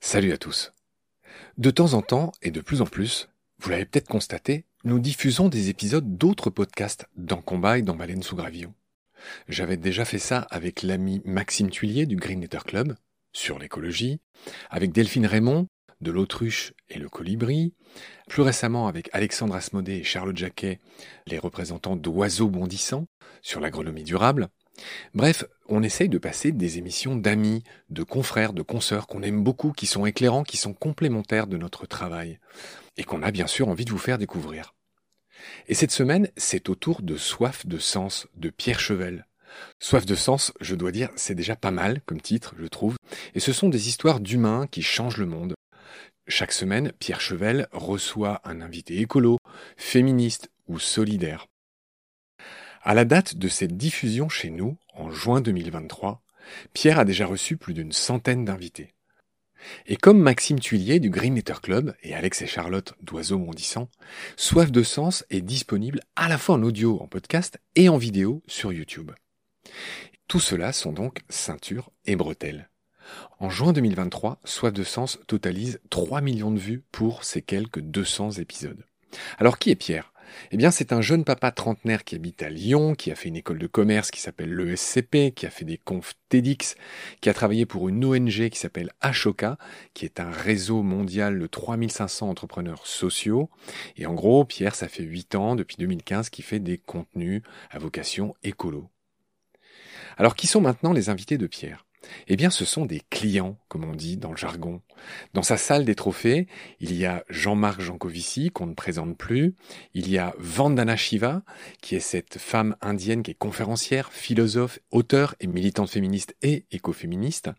Salut à tous. De temps en temps, et de plus en plus, vous l'avez peut-être constaté, nous diffusons des épisodes d'autres podcasts dans Combat et dans Baleine sous Gravillon. J'avais déjà fait ça avec l'ami Maxime Tuilier du Green Letter Club, sur l'écologie, avec Delphine Raymond, de l'autruche et le colibri, plus récemment avec Alexandre Asmodée et Charlotte Jacquet, les représentants d'oiseaux bondissants, sur l'agronomie durable. Bref, on essaye de passer des émissions d'amis, de confrères, de consoeurs qu'on aime beaucoup, qui sont éclairants, qui sont complémentaires de notre travail, et qu'on a bien sûr envie de vous faire découvrir. Et cette semaine, c'est au tour de Soif de Sens de Pierre Chevel. Soif de Sens, je dois dire, c'est déjà pas mal comme titre, je trouve, et ce sont des histoires d'humains qui changent le monde. Chaque semaine, Pierre Chevel reçoit un invité écolo, féministe ou solidaire. À la date de cette diffusion chez nous, en juin 2023, Pierre a déjà reçu plus d'une centaine d'invités. Et comme Maxime Tuilier du Green Letter Club et Alex et Charlotte d'Oiseaux Mondissants, Soif de Sens est disponible à la fois en audio, en podcast et en vidéo sur YouTube. Tout cela sont donc ceinture et bretelles. En juin 2023, Soif de Sens totalise 3 millions de vues pour ses quelques 200 épisodes. Alors qui est Pierre? Eh bien, c'est un jeune papa trentenaire qui habite à Lyon, qui a fait une école de commerce qui s'appelle l'ESCP, qui a fait des confs TEDx, qui a travaillé pour une ONG qui s'appelle Ashoka, qui est un réseau mondial de 3500 entrepreneurs sociaux. Et en gros, Pierre, ça fait 8 ans, depuis 2015, qu'il fait des contenus à vocation écolo. Alors, qui sont maintenant les invités de Pierre? Eh bien, ce sont des clients, comme on dit dans le jargon. Dans sa salle des trophées, il y a Jean-Marc Jancovici, qu'on ne présente plus. Il y a Vandana Shiva, qui est cette femme indienne qui est conférencière, philosophe, auteur et militante féministe et écoféministe.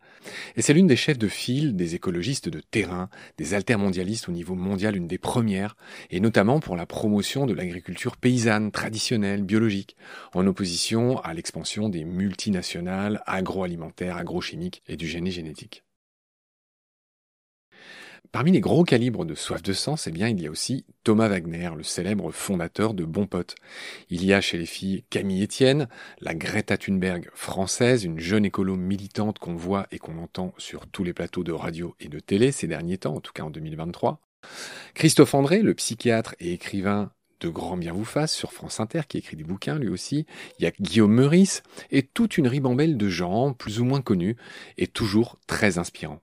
Et c'est l'une des chefs de file des écologistes de terrain, des altermondialistes au niveau mondial, une des premières, et notamment pour la promotion de l'agriculture paysanne, traditionnelle, biologique, en opposition à l'expansion des multinationales agroalimentaires, agro chimique et du génie génétique. Parmi les gros calibres de soif de sens, eh bien, il y a aussi Thomas Wagner, le célèbre fondateur de Bon Pote. Il y a chez les filles Camille Etienne, la Greta Thunberg française, une jeune écolo militante qu'on voit et qu'on entend sur tous les plateaux de radio et de télé ces derniers temps, en tout cas en 2023. Christophe André, le psychiatre et écrivain de Grand Bien vous fasse sur France Inter, qui écrit des bouquins lui aussi. Il y a Guillaume Meurice et toute une ribambelle de gens plus ou moins connus et toujours très inspirants.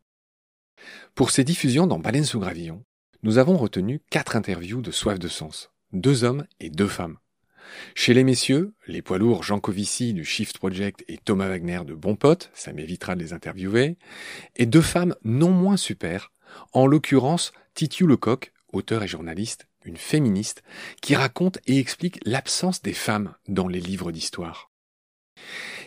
Pour ces diffusions dans Baleine sous Gravillon, nous avons retenu quatre interviews de soif de sens, deux hommes et deux femmes. Chez les messieurs, les poids lourds Jean Covici du Shift Project et Thomas Wagner de Bon Pote, ça m'évitera de les interviewer, et deux femmes non moins super, en l'occurrence Titiou Lecoq, auteur et journaliste, une féministe, qui raconte et explique l'absence des femmes dans les livres d'histoire.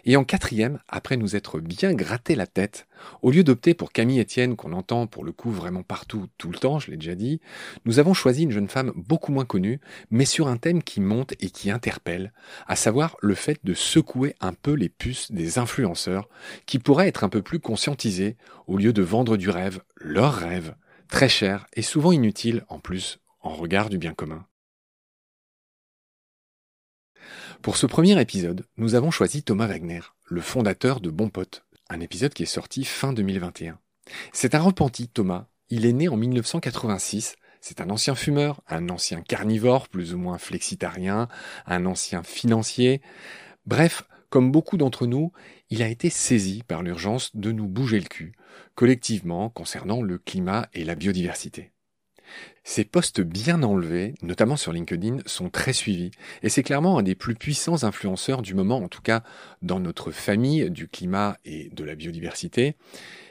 Et en quatrième, après nous être bien gratté la tête, au lieu d'opter pour Camille Etienne qu'on entend pour le coup vraiment partout tout le temps, je l'ai déjà dit, nous avons choisi une jeune femme beaucoup moins connue, mais sur un thème qui monte et qui interpelle, à savoir le fait de secouer un peu les puces des influenceurs qui pourraient être un peu plus conscientisés au lieu de vendre du rêve, leur rêve, très cher et souvent inutile en plus en regard du bien commun. Pour ce premier épisode, nous avons choisi Thomas Wagner, le fondateur de Bon Pote, un épisode qui est sorti fin 2021. C'est un repenti, Thomas. Il est né en 1986. C'est un ancien fumeur, un ancien carnivore, plus ou moins flexitarien, un ancien financier. Bref, comme beaucoup d'entre nous, il a été saisi par l'urgence de nous bouger le cul, collectivement concernant le climat et la biodiversité. Ces postes bien enlevés, notamment sur LinkedIn, sont très suivis. Et c'est clairement un des plus puissants influenceurs du moment, en tout cas dans notre famille du climat et de la biodiversité,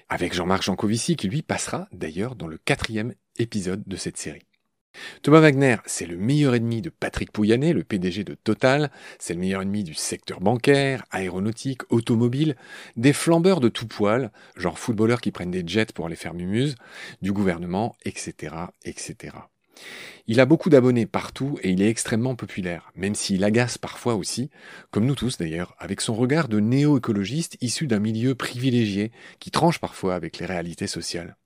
avec Jean-Marc Jancovici, qui lui passera d'ailleurs dans le quatrième épisode de cette série. Thomas Wagner, c'est le meilleur ennemi de Patrick Pouyanné, le PDG de Total, c'est le meilleur ennemi du secteur bancaire, aéronautique, automobile, des flambeurs de tout poil, genre footballeurs qui prennent des jets pour aller faire mumuse, du gouvernement, etc., etc. Il a beaucoup d'abonnés partout et il est extrêmement populaire, même s'il agace parfois aussi, comme nous tous d'ailleurs, avec son regard de néo-écologiste issu d'un milieu privilégié qui tranche parfois avec les réalités sociales.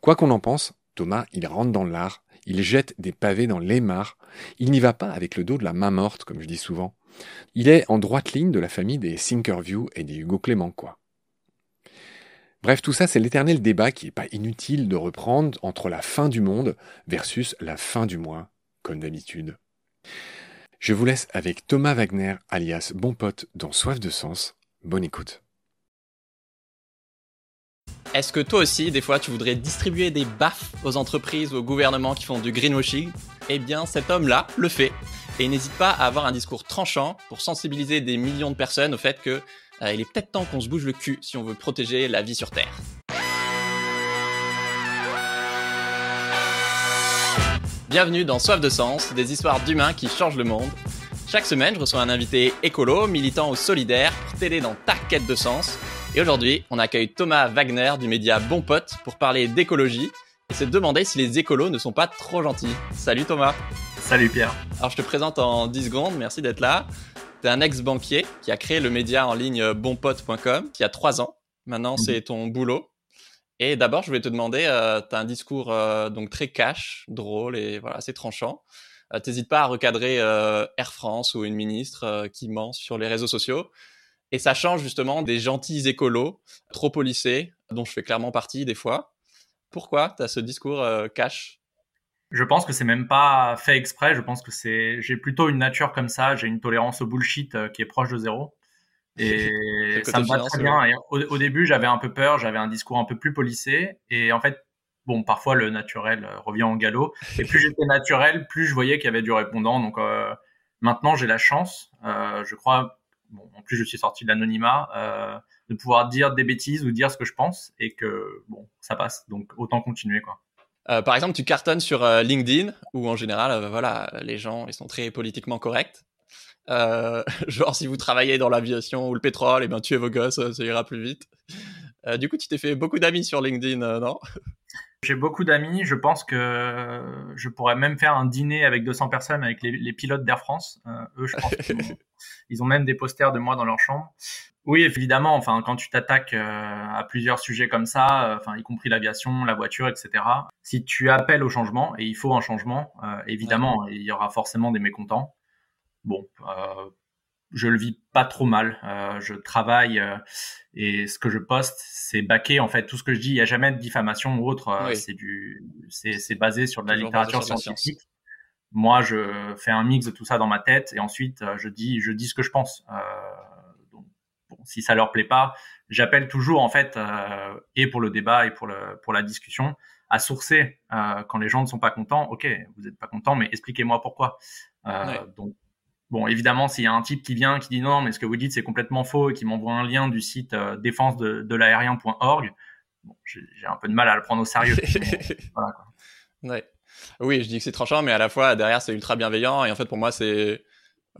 Quoi qu'on en pense, Thomas, il rentre dans l'art Il jette des pavés dans l'aimar. Il n'y va pas avec le dos de la main morte, comme je dis souvent. Il est en droite ligne de la famille des Thinkerview et des Hugo Clément. Bref, tout ça, c'est l'éternel débat qui n'est pas inutile de reprendre entre la fin du monde versus la fin du mois, comme d'habitude. Je vous laisse avec Thomas Wagner, alias Bon Pote, dans Soif de Sens. Bonne écoute. Est-ce que toi aussi, des fois, tu voudrais distribuer des baffes aux entreprises ou aux gouvernements qui font du greenwashing? Eh bien, cet homme-là le fait. Et n'hésite pas à avoir un discours tranchant pour sensibiliser des millions de personnes au fait que euh, il est peut-être temps qu'on se bouge le cul si on veut protéger la vie sur Terre. Bienvenue dans Soif de Sens, des histoires d'humains qui changent le monde. Chaque semaine, je reçois un invité écolo, militant ou solidaire pour t'aider dans ta quête de sens. Et aujourd'hui, on accueille Thomas Wagner du média Bon Pote pour parler d'écologie et se demander si les écolos ne sont pas trop gentils. Salut Thomas. Salut Pierre. Alors je te présente en 10 secondes, merci d'être là. Tu es un ex-banquier qui a créé le média en ligne bonpote.com qui a 3 ans. Maintenant, c'est ton boulot. Et d'abord, je voulais te demander, euh, tu as un discours euh, donc très cash, drôle et voilà, assez tranchant. Euh, T'hésites pas à recadrer euh, Air France ou une ministre qui ment sur les réseaux sociaux. Et ça change justement des gentils écolos, trop policés, dont je fais clairement partie des fois. Pourquoi tu as ce discours euh, cash? Je pense que c'est même pas fait exprès. Je pense que c'est, j'ai plutôt une nature comme ça. J'ai une tolérance au bullshit euh, qui est proche de zéro. Et ça me va très bien. Et au, au, début, j'avais un peu peur. J'avais un discours un peu plus policé. Et en fait, bon, parfois le naturel euh, revient en galop. Et plus j'étais naturel, plus je voyais qu'il y avait du répondant. Donc euh, maintenant, j'ai la chance, euh, je crois, bon, en plus je suis sorti de l'anonymat, euh, de pouvoir dire des bêtises ou dire ce que je pense et que bon, ça passe. Donc autant continuer quoi. Euh, par exemple, tu cartonnes sur euh, LinkedIn où en général, voilà, les gens ils sont très politiquement corrects. genre si vous travaillez dans l'aviation ou le pétrole, et eh bien tuez vos gosses, ça ira plus vite. du coup, tu t'es fait beaucoup d'amis sur LinkedIn, non? J'ai beaucoup d'amis. Je pense que je pourrais même faire un dîner avec 200 personnes avec les, les pilotes d'Air France. Euh, eux, je pense qu'ils ont, ils ont même des posters de moi dans leur chambre. Oui, évidemment. Enfin, quand tu t'attaques euh, à plusieurs sujets comme ça, euh, enfin, y compris l'aviation, la voiture, etc. Si tu appelles au changement, et il faut un changement, euh, évidemment, ouais. il y aura forcément des mécontents. Bon, euh, je le vis pas trop mal. Euh, je travaille euh, et ce que je poste, c'est baqué en fait. Tout ce que je dis, il y a jamais de diffamation ou autre. Euh, oui. C'est du, c'est basé sur de la littérature scientifique. La Moi, je fais un mix de tout ça dans ma tête et ensuite euh, je dis, je dis ce que je pense. Euh, donc, bon, si ça leur plaît pas, j'appelle toujours en fait euh, et pour le débat et pour le pour la discussion à sourcer quand les gens ne sont pas contents. Ok, vous n'êtes pas content, mais expliquez-moi pourquoi. Ouais. Donc Bon, évidemment, s'il y a un type qui vient, qui dit non, mais ce que vous dites, c'est complètement faux et qui m'envoie un lien du site euh, défense de, de l'aérien.org, bon, j'ai un peu de mal à le prendre au sérieux. voilà, quoi. Ouais. Oui, je dis que c'est tranchant, mais à la fois, derrière, c'est ultra bienveillant. Et en fait, pour moi, c'est,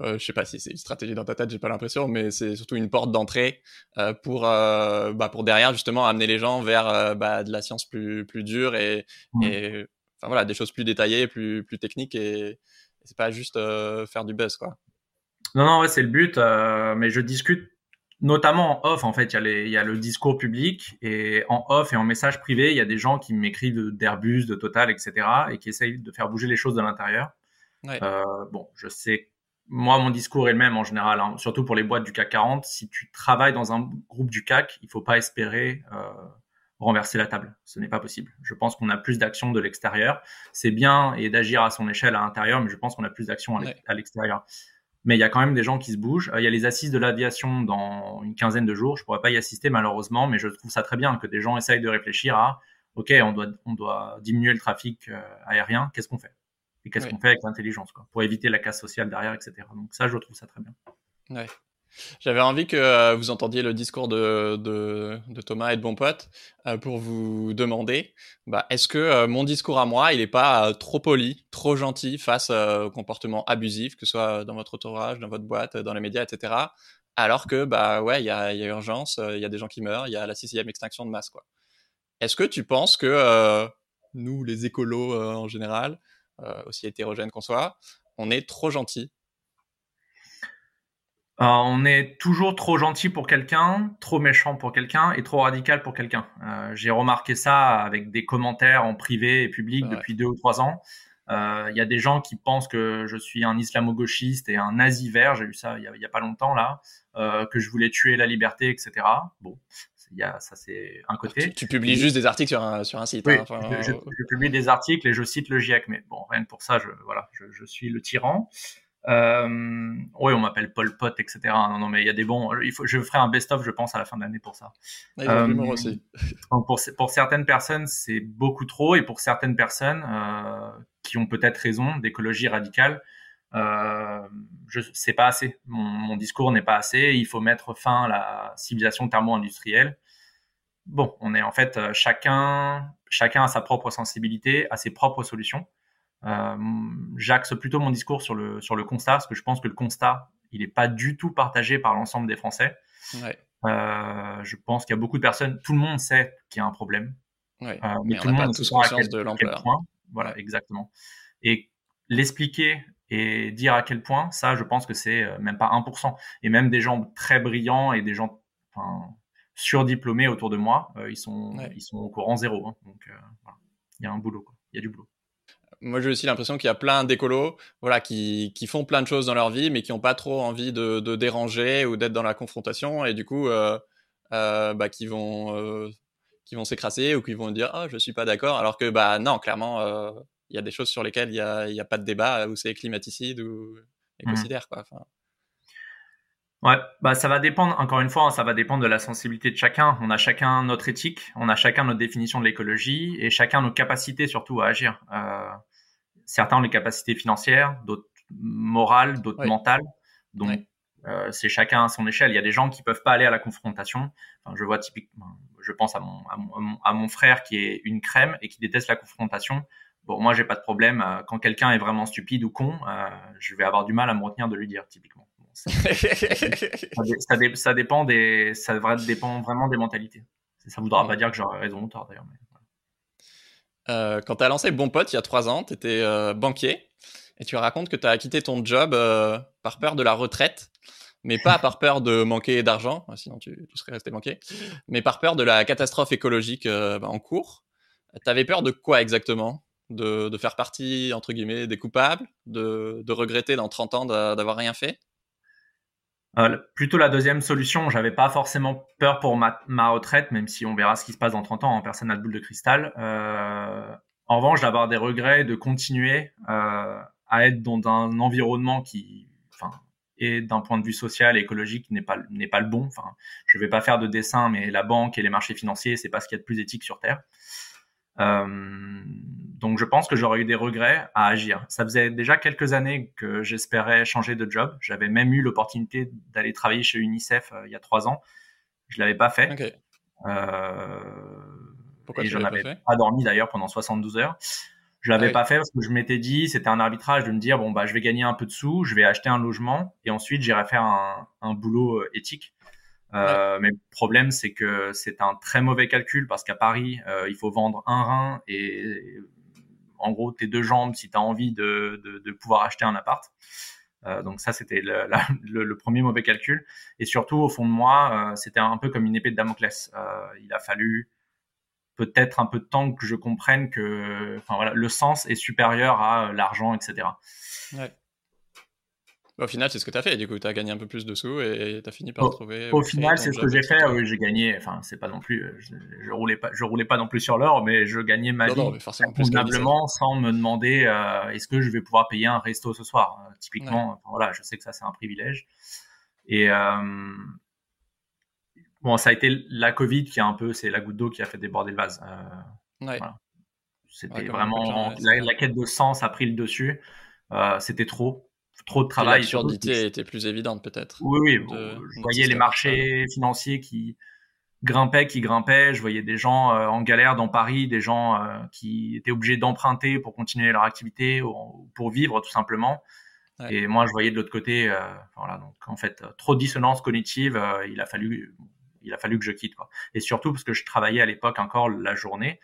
euh, je sais pas si c'est une stratégie dans ta tête, j'ai pas l'impression, mais c'est surtout une porte d'entrée euh, pour, euh, bah, pour derrière, justement, amener les gens vers bah, de la science plus, plus dure et, mmh. et enfin, voilà, des choses plus détaillées, plus, plus techniques et, c'est pas juste euh, faire du buzz quoi. Non non ouais c'est le but euh, mais je discute notamment en off en fait il y a y le discours public et en off et en message privé il y a des gens qui m'écrivent d'Airbus de Total etc et qui essayent de faire bouger les choses de l'intérieur. Ouais. Euh, bon je sais moi mon discours est le même en général hein, surtout pour les boîtes du CAC 40 si tu travailles dans un groupe du CAC il faut pas espérer euh, renverser la table. Ce n'est pas possible. Je pense qu'on a plus d'action de l'extérieur. C'est bien et d'agir à son échelle à l'intérieur, mais je pense qu'on a plus d'action à l'extérieur. Mais il y a quand même des gens qui se bougent. Il y a les assises de l'aviation dans une quinzaine de jours. Je pourrais pas y assister malheureusement, mais je trouve ça très bien que des gens essayent de réfléchir à OK, on doit on doit diminuer le trafic aérien. Qu'est-ce qu'on fait? Et qu'est-ce oui. qu'on fait avec l'intelligence pour éviter la casse sociale derrière, etc. Donc ça, je trouve ça très bien. Ouais. J'avais envie que euh, vous entendiez le discours de, de, Thomas et de Bon Pote euh, pour vous demander bah, est-ce que euh, mon discours à moi, il n'est pas trop poli, trop gentil face au comportement abusif, que ce soit dans votre entourage, dans votre boîte, dans les médias, etc. Alors que, bah ouais, il y a, y a, urgence, il y a des gens qui meurent, il y a la sixième extinction de masse. quoi. Est-ce que tu penses que nous, les écolos en général, aussi hétérogènes qu'on soit, on est trop gentils euh, on est toujours trop gentil pour quelqu'un, trop méchant pour quelqu'un et trop radical pour quelqu'un. Euh, J'ai remarqué ça avec des commentaires en privé et public depuis deux ou trois ans. Il y a des gens qui pensent que je suis un islamo-gauchiste et un nazi vert, j'ai lu ça il y, a, pas longtemps là, que je voulais tuer la liberté, etc. Bon, il y a, ça c'est un côté. Tu, publies juste des articles sur un, sur un site. Oui, hein, je, publie des articles et je cite le GIEC, mais bon, rien que pour ça, je, voilà, je, je suis le tyran. Euh, oui, on m'appelle Paul Pot, etc. Non, non, mais il y a des bons. Il faut, je ferai un best-of, je pense, à la fin de l'année pour ça. euh, aussi. pour, pour certaines personnes, c'est beaucoup trop, et pour certaines personnes euh, qui ont peut-être raison d'écologie radicale, je c'est pas assez. Mon, mon discours n'est pas assez. Il faut mettre fin à la civilisation thermo-industrielle. Bon, on est en fait chacun, chacun a sa propre sensibilité, a ses propres solutions. Euh, J'axe plutôt mon discours sur le, sur le constat, parce que je pense que le constat, il n'est pas du tout partagé par l'ensemble des Français. Ouais. Euh, je pense qu'il y a beaucoup de personnes, tout le monde sait qu'il y a un problème. Ouais. Euh, mais, mais tout le monde tous conscience de l'ampleur. Voilà, exactement. Et l'expliquer et dire à quel point, ça, je pense que c'est même pas 1%. Et même des gens très brillants et des gens enfin, surdiplômés autour de moi, euh, ils, sont, ouais. ils sont au courant zéro. Hein. Donc, voilà. il y a un boulot, quoi. il y a du boulot moi j'ai aussi l'impression qu'il y a plein d'écolos voilà, qui, qui, font plein de choses dans leur vie, mais qui n'ont pas trop envie de, de déranger ou d'être dans la confrontation, et du coup, euh, euh, bah, qui vont, euh, qui vont s'écraser ou qui vont dire ah, je suis pas d'accord, alors que bah, non, clairement, il y a des choses sur lesquelles il n'y a, y a, pas de débat, où c'est climaticide ou écocidaire. Mmh. Quoi. Enfin... Ouais, bah ça va dépendre, encore une fois, ça va dépendre de la sensibilité de chacun. On a chacun notre éthique, on a chacun notre définition de l'écologie et chacun nos capacités surtout à agir. Euh, certains ont les capacités financières, d'autres morales, d'autres ouais. mentales. Donc, ouais. euh, c'est chacun à son échelle. Il y a des gens qui peuvent pas aller à la confrontation. Enfin, je vois typiquement, je pense à mon, à mon, à mon frère qui est une crème et qui déteste la confrontation. Bon, moi, j'ai pas de problème. Euh, Quand quelqu'un est vraiment stupide ou con, euh, je vais avoir du mal à me retenir de lui dire, typiquement. Ça, ça, dé, ça, dépend des, ça dépend vraiment des mentalités. Ça voudra pas dire que j'aurais raison ou tort d'ailleurs. Mais... Euh, quand tu as lancé Bon Pote il y a trois ans, tu étais euh, banquier et tu racontes que tu as quitté ton job euh, par peur de la retraite, mais pas par peur de manquer d'argent, sinon tu, tu, serais resté banquier, mais par peur de la catastrophe écologique en cours. Tu avais peur de quoi exactement? De, de, faire partie, entre guillemets, des coupables? De, de regretter dans 30 ans d'avoir rien fait? Euh, plutôt la deuxième solution, j'avais pas forcément peur pour ma, ma, retraite, même si on verra ce qui se passe dans 30 ans, hein, personne n'a de boule de cristal. Euh, en revanche, d'avoir des regrets de continuer euh, à être dans un environnement qui, enfin, et d'un point de vue social et écologique n'est pas n'est pas le bon. Enfin, je vais pas faire de dessin, mais la banque et les marchés financiers, c'est pas ce qu'il y a de plus éthique sur terre. Euh, donc je pense que j'aurais eu des regrets à agir. Ça faisait déjà quelques années que j'espérais changer de job. J'avais même eu l'opportunité d'aller travailler chez UNICEF euh, il y a trois ans. Je l'avais pas fait. Okay. Euh, Pourquoi et j'en avais pas, pas, dormi d'ailleurs pendant 72 heures. Je l'avais ah oui. pas fait parce que je m'étais dit, c'était un arbitrage de me dire bon bah je vais gagner un peu de sous, je vais acheter un logement et ensuite j'irai faire un, un, boulot éthique. Euh. Mais le problème, c'est que c'est un très mauvais calcul parce qu'à Paris, euh, il faut vendre un rein et en gros tes deux jambes si tu as envie de, de, de, pouvoir acheter un appart. Euh, donc ça, c'était le, le, le, premier mauvais calcul. Et surtout, au fond de moi, euh, c'était un peu comme une épée de Damoclès. Euh, il a fallu peut-être un peu de temps que je comprenne que enfin, voilà, le sens est supérieur à l'argent, etc. Ouais. Au final, c'est ce que tu as fait. Du coup, tu as gagné un peu plus de sous et tu as fini par au, trouver. Au final, c'est ce que j'ai fait. Oui, j'ai gagné. Enfin, c'est pas non plus. Je, je, roulais pas. Je roulais pas non plus sur l'or, mais je gagnais ma non, vie non, convenablement sans me demander euh, est-ce que je vais pouvoir payer un resto ce soir. Euh, typiquement, ouais. voilà, je sais que ça c'est un privilège. Et euh, bon, ça a été la Covid qui a un peu, c'est la goutte d'eau qui a fait déborder le vase. Euh, ouais. Voilà. C'était vraiment la, la, quête de sens a pris le dessus. Euh, c'était trop trop de travail. L'absurdité était plus évidente peut-être. Oui, oui. De, je voyais les marchés financiers qui grimpaient, qui grimpaient. Je voyais des gens euh, en galère dans Paris, des gens euh, qui étaient obligés d'emprunter pour continuer leur activité ou pour vivre tout simplement. Ouais. Et moi, je voyais de l'autre côté, euh, voilà. Donc en fait, trop de dissonance cognitive. Il a fallu, il a fallu que je quitte. Quoi. Et surtout parce que je travaillais à l'époque encore la journée.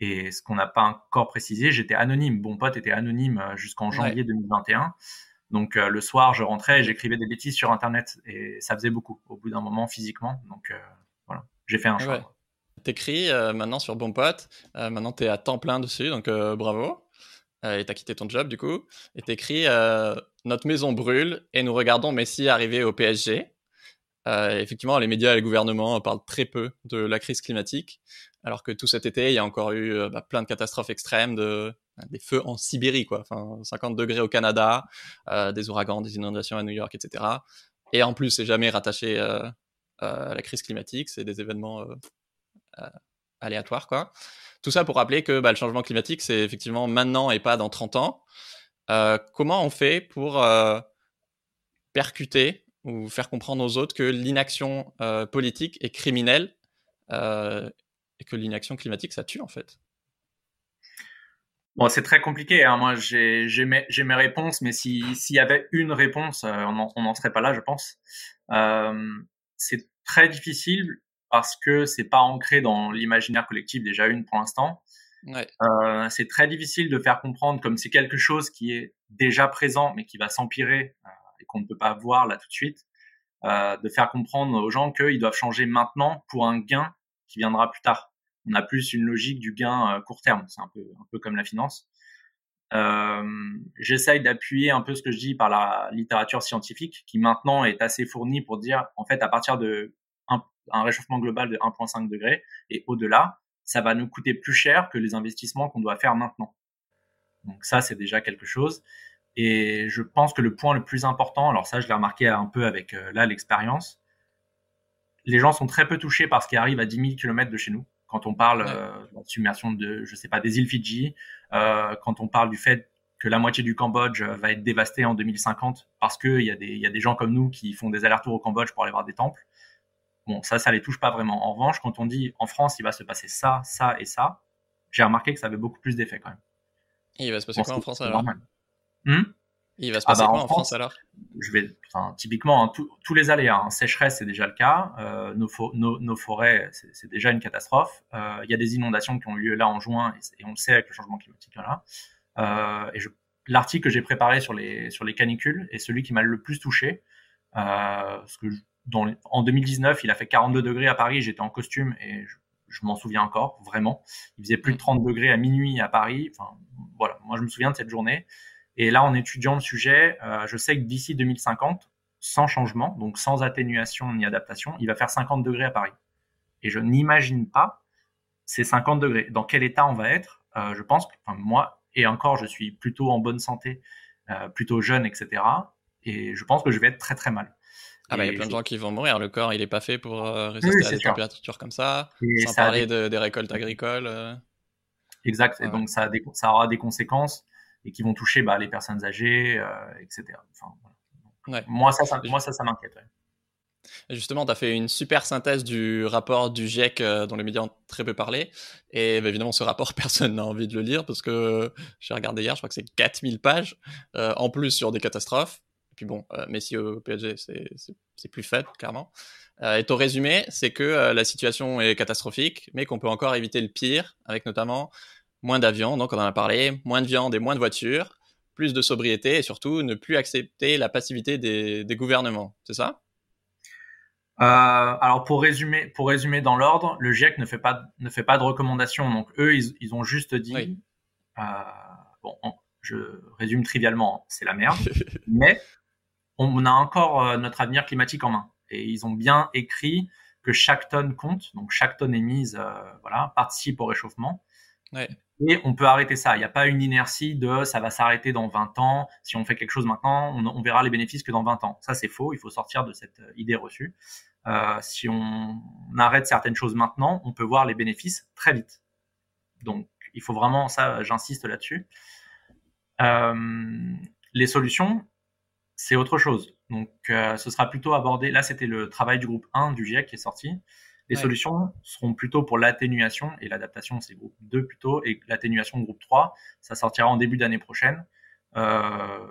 Et ce qu'on n'a pas encore précisé, j'étais anonyme. Bon pote était anonyme jusqu'en janvier ouais. 2021. Donc euh, le soir, je rentrais et j'écrivais des bêtises sur Internet et ça faisait beaucoup au bout d'un moment physiquement. Donc euh, voilà, j'ai fait un choix. Ouais. T'écris euh, maintenant sur Bon Pote, maintenant t'es à temps plein dessus, donc bravo. et tu as quitté ton job du coup, et tu écrit Notre maison brûle et nous regardons Messi arriver au PSG. Effectivement, les médias et les gouvernements parlent très peu de la crise climatique, alors que tout cet été, il y a encore eu bah, plein de catastrophes extrêmes, de, des feux en Sibérie, quoi. Enfin, 50 degrés au Canada, des ouragans, des inondations à New York, etc. Et en plus, c'est jamais rattaché à la crise climatique, c'est des événements aléatoires, quoi. Tout ça pour rappeler que bah, le changement climatique, c'est effectivement maintenant et pas dans 30 ans. Euh, comment on fait pour euh, percuter ou faire comprendre aux autres que l'inaction euh, politique est criminelle et que l'inaction climatique, ça tue en fait Bon, c'est très compliqué. Hein. Moi, j'ai mes, mes, réponses, mais s'il y avait une réponse, on n'en serait pas là, je pense. c'est très difficile parce que c'est pas ancré dans l'imaginaire collectif déjà une pour l'instant. Ouais. Euh, c'est très difficile de faire comprendre comme c'est quelque chose qui est déjà présent mais qui va s'empirer euh, et qu'on ne peut pas voir là tout de suite. Euh, de faire comprendre aux gens qu'ils doivent changer maintenant pour un gain qui viendra plus tard. On a plus une logique du gain euh, court terme. C'est un peu un peu comme la finance. Euh, J'essaye d'appuyer un peu ce que je dis par la littérature scientifique qui maintenant est assez fournie pour dire en fait à partir de un réchauffement global de 1,5 degré et au-delà, ça va nous coûter plus cher que les investissements qu'on doit faire maintenant. Donc ça, c'est déjà quelque chose. Et je pense que le point le plus important, alors ça, je l'ai remarqué un peu avec euh, là l'expérience, les gens sont très peu touchés par ce qui arrive à 10 000 km de chez nous. Quand on parle euh, de la submersion de, je sais pas, des îles Fidji, euh, quand on parle du fait que la moitié du Cambodge va être dévastée en 2050 parce qu'il y, a des, y a des gens comme nous qui font des allers-retours au Cambodge pour aller voir des temples. Bon, ça, ça les touche pas vraiment. En revanche, quand on dit en France, il va se passer ça, ça et ça, j'ai remarqué que ça avait beaucoup plus d'effet quand même. Et il va se passer quoi en France alors? Hmm Il va se passer ah bah, quoi en, France, alors? Je vais, enfin, typiquement, hein, tous les aléas. Hein. sécheresse, c'est déjà le cas. Euh, nos, nos, forêts, c'est déjà une catastrophe. Euh, il y a des inondations qui ont eu lieu là en juin, et, on le sait avec le changement climatique là. Euh, et l'article que j'ai préparé sur les sur les canicules est celui qui m'a le plus touché, parce que en 2019, il a fait 42 degrés à Paris, j'étais en costume et je, m'en souviens encore, vraiment. Il faisait plus de 30 degrés à minuit à Paris. Enfin, voilà, moi je me souviens de cette journée. Et là, en étudiant le sujet, euh, je sais que d'ici 2050, sans changement, donc sans atténuation ni adaptation, il va faire 50 degrés à Paris. Et je n'imagine pas ces 50 degrés. Dans quel état on va être euh, Je pense que enfin, moi, et encore, je suis plutôt en bonne santé, euh, plutôt jeune, etc. Et je pense que je vais être très très mal. Ah bah il y a plein de gens qui vont mourir. Le corps, il est pas fait pour euh, résister à des températures comme ça. sans parler des récoltes agricoles. Exact. Et donc ça, ça, aura des conséquences et qui vont toucher bah, les personnes âgées, euh, etc. Enfin, Moi ça, ça, moi ça, ça m'inquiète. Justement, tu as fait une super synthèse du rapport du GIEC dont les médias ont très peu parlé. Et bah, évidemment, ce rapport, personne n'a envie de le lire parce que j'ai regardé hier, je crois que c'est 4000 pages, en plus sur des catastrophes. Puis bon, euh, Messi au PSG, c'est plus fait, clairement. Euh, et ton résumé, c'est que euh, la situation est catastrophique, mais qu'on peut encore éviter le pire, avec notamment moins d'avions, donc on en a parlé, moins de viande et moins de voitures, plus de sobriété et surtout ne plus accepter la passivité des, gouvernements. C'est ça? Alors pour résumer, pour résumer dans l'ordre, le GIEC ne fait pas ne fait pas de recommandations. Donc eux, ils, ont juste dit, bon, je résume trivialement, c'est la merde, mais on a encore euh, notre avenir climatique en main. Et ils ont bien écrit que chaque tonne compte, donc chaque tonne émise, euh, voilà, participe au réchauffement. Et on peut arrêter ça. Il n'y a pas une inertie de ça va s'arrêter dans 20 ans. Si on fait quelque chose maintenant, on, verra les bénéfices que dans 20 ans. Ça, c'est faux. Il faut sortir de cette euh, idée reçue. si on, arrête certaines choses maintenant, on peut voir les bénéfices très vite. Donc, il faut vraiment, ça, j'insiste là-dessus. les solutions, c'est autre chose. Donc, euh, ce sera plutôt abordé. Là, c'était le travail du groupe 1 du GIEC qui est sorti. Les solutions seront plutôt pour l'atténuation et l'adaptation, c'est groupe 2 plutôt, et l'atténuation groupe 3, ça sortira en début d'année prochaine. Euh,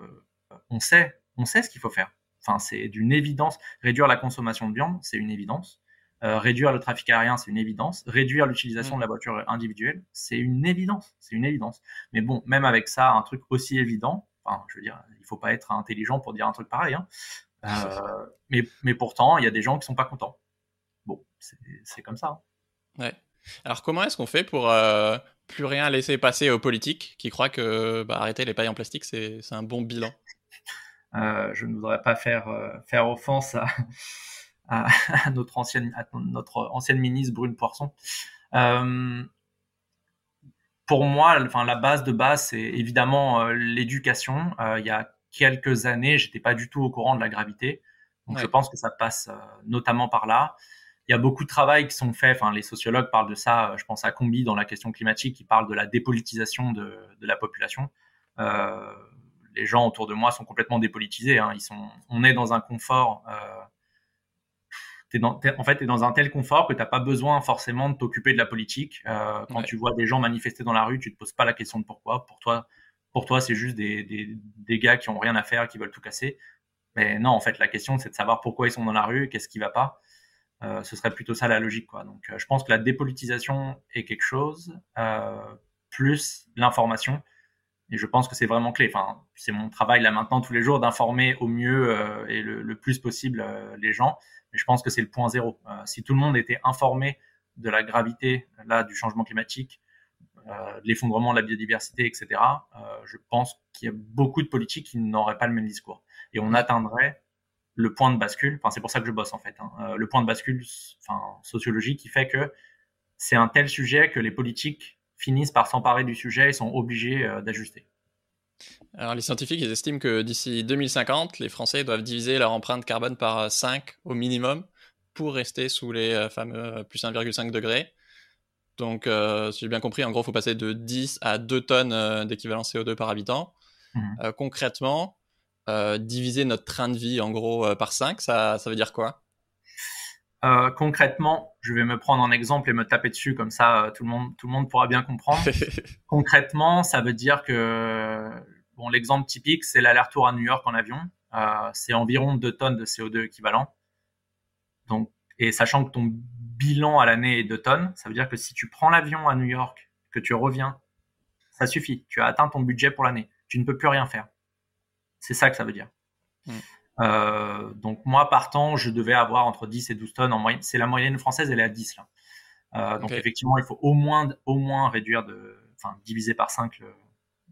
on sait, on sait ce qu'il faut faire. Enfin, c'est d'une évidence. Réduire la consommation de viande, c'est une évidence. Euh, réduire le trafic aérien, c'est une évidence. Réduire l'utilisation de la voiture individuelle, c'est une évidence. C'est une évidence. Mais bon, même avec ça, un truc aussi évident, je veux dire, il faut pas être intelligent pour dire un truc pareil. Hein. Euh, mais, mais pourtant, il y a des gens qui sont pas contents. C'est comme ça. Hein. Ouais. Alors, comment est-ce qu'on fait pour euh, plus rien laisser passer aux politiques qui croient que bah, arrêter les pailles en plastique, c'est un bon bilan? Euh, Je ne voudrais pas faire, euh, faire offense à, à, notre, ancienne, à notre ancienne ministre Brune Poisson. Pour moi, enfin, la base de base, c'est évidemment l'éducation. il y a quelques années, j'étais pas du tout au courant de la gravité. Donc, je pense que ça passe notamment par là il y a beaucoup de travail qui sont faits. Enfin, les sociologues parlent de ça. Je pense à Combi dans la question climatique, qui parle de la dépolitisation de, de la population. Euh, les gens autour de moi sont complètement dépolitisés. Hein. Ils sont, on est dans un confort. Euh, es dans, en fait, tu es dans un tel confort que tu n'as pas besoin forcément de t'occuper de la politique. Euh, quand tu vois des gens manifester dans la rue, tu te poses pas la question de pourquoi. Pour toi, pour toi, c'est juste des, des, des, gars qui ont rien à faire, qui veulent tout casser. Mais non, en fait, la question, c'est de savoir pourquoi ils sont dans la rue, qu'est-ce qui va pas. Euh, ce serait plutôt ça la logique. Quoi. Donc, euh, je pense que la dépolitisation est quelque chose, euh, plus l'information. Et je pense que c'est vraiment clé. Enfin, c'est mon travail là maintenant tous les jours d'informer au mieux et le, plus possible les gens. Mais je pense que c'est le point zéro. si tout le monde était informé de la gravité là du changement climatique, de l'effondrement de la biodiversité, etc., je pense qu'il y a beaucoup de politiques qui n'auraient pas le même discours. Et on atteindrait le point de bascule, enfin c'est pour ça que je bosse en fait, hein, euh, le point de bascule enfin, sociologique qui fait que c'est un tel sujet que les politiques finissent par s'emparer du sujet et sont obligés euh, d'ajuster. Alors les scientifiques ils estiment que d'ici 2050, les Français doivent diviser leur empreinte carbone par 5 au minimum pour rester sous les euh, fameux plus 1,5 degrés. Donc si j'ai bien compris, en gros il faut passer de 10 à 2 tonnes d'équivalent CO2 par habitant. Mmh. concrètement, euh, diviser notre train de vie en gros euh, par 5, ça, ça veut dire quoi? Euh, concrètement, je vais me prendre en exemple et me taper dessus comme ça, tout le monde, tout le monde pourra bien comprendre. concrètement, ça veut dire que bon, l'exemple typique, c'est l'aller-retour à New York en avion. c'est environ 2 tonnes de CO2 équivalent. Donc, et sachant que ton bilan à l'année est 2 tonnes, ça veut dire que si tu prends l'avion à New York, que tu reviens, ça suffit. Tu as atteint ton budget pour l'année. Tu ne peux plus rien faire. C'est ça que ça veut dire. Mm. Euh, donc moi, partant, je devais avoir entre 10 et 12 tonnes en moyenne. C'est la moyenne française, elle est à 10 là. Euh, donc effectivement, il faut au moins, au moins réduire de, enfin diviser par 5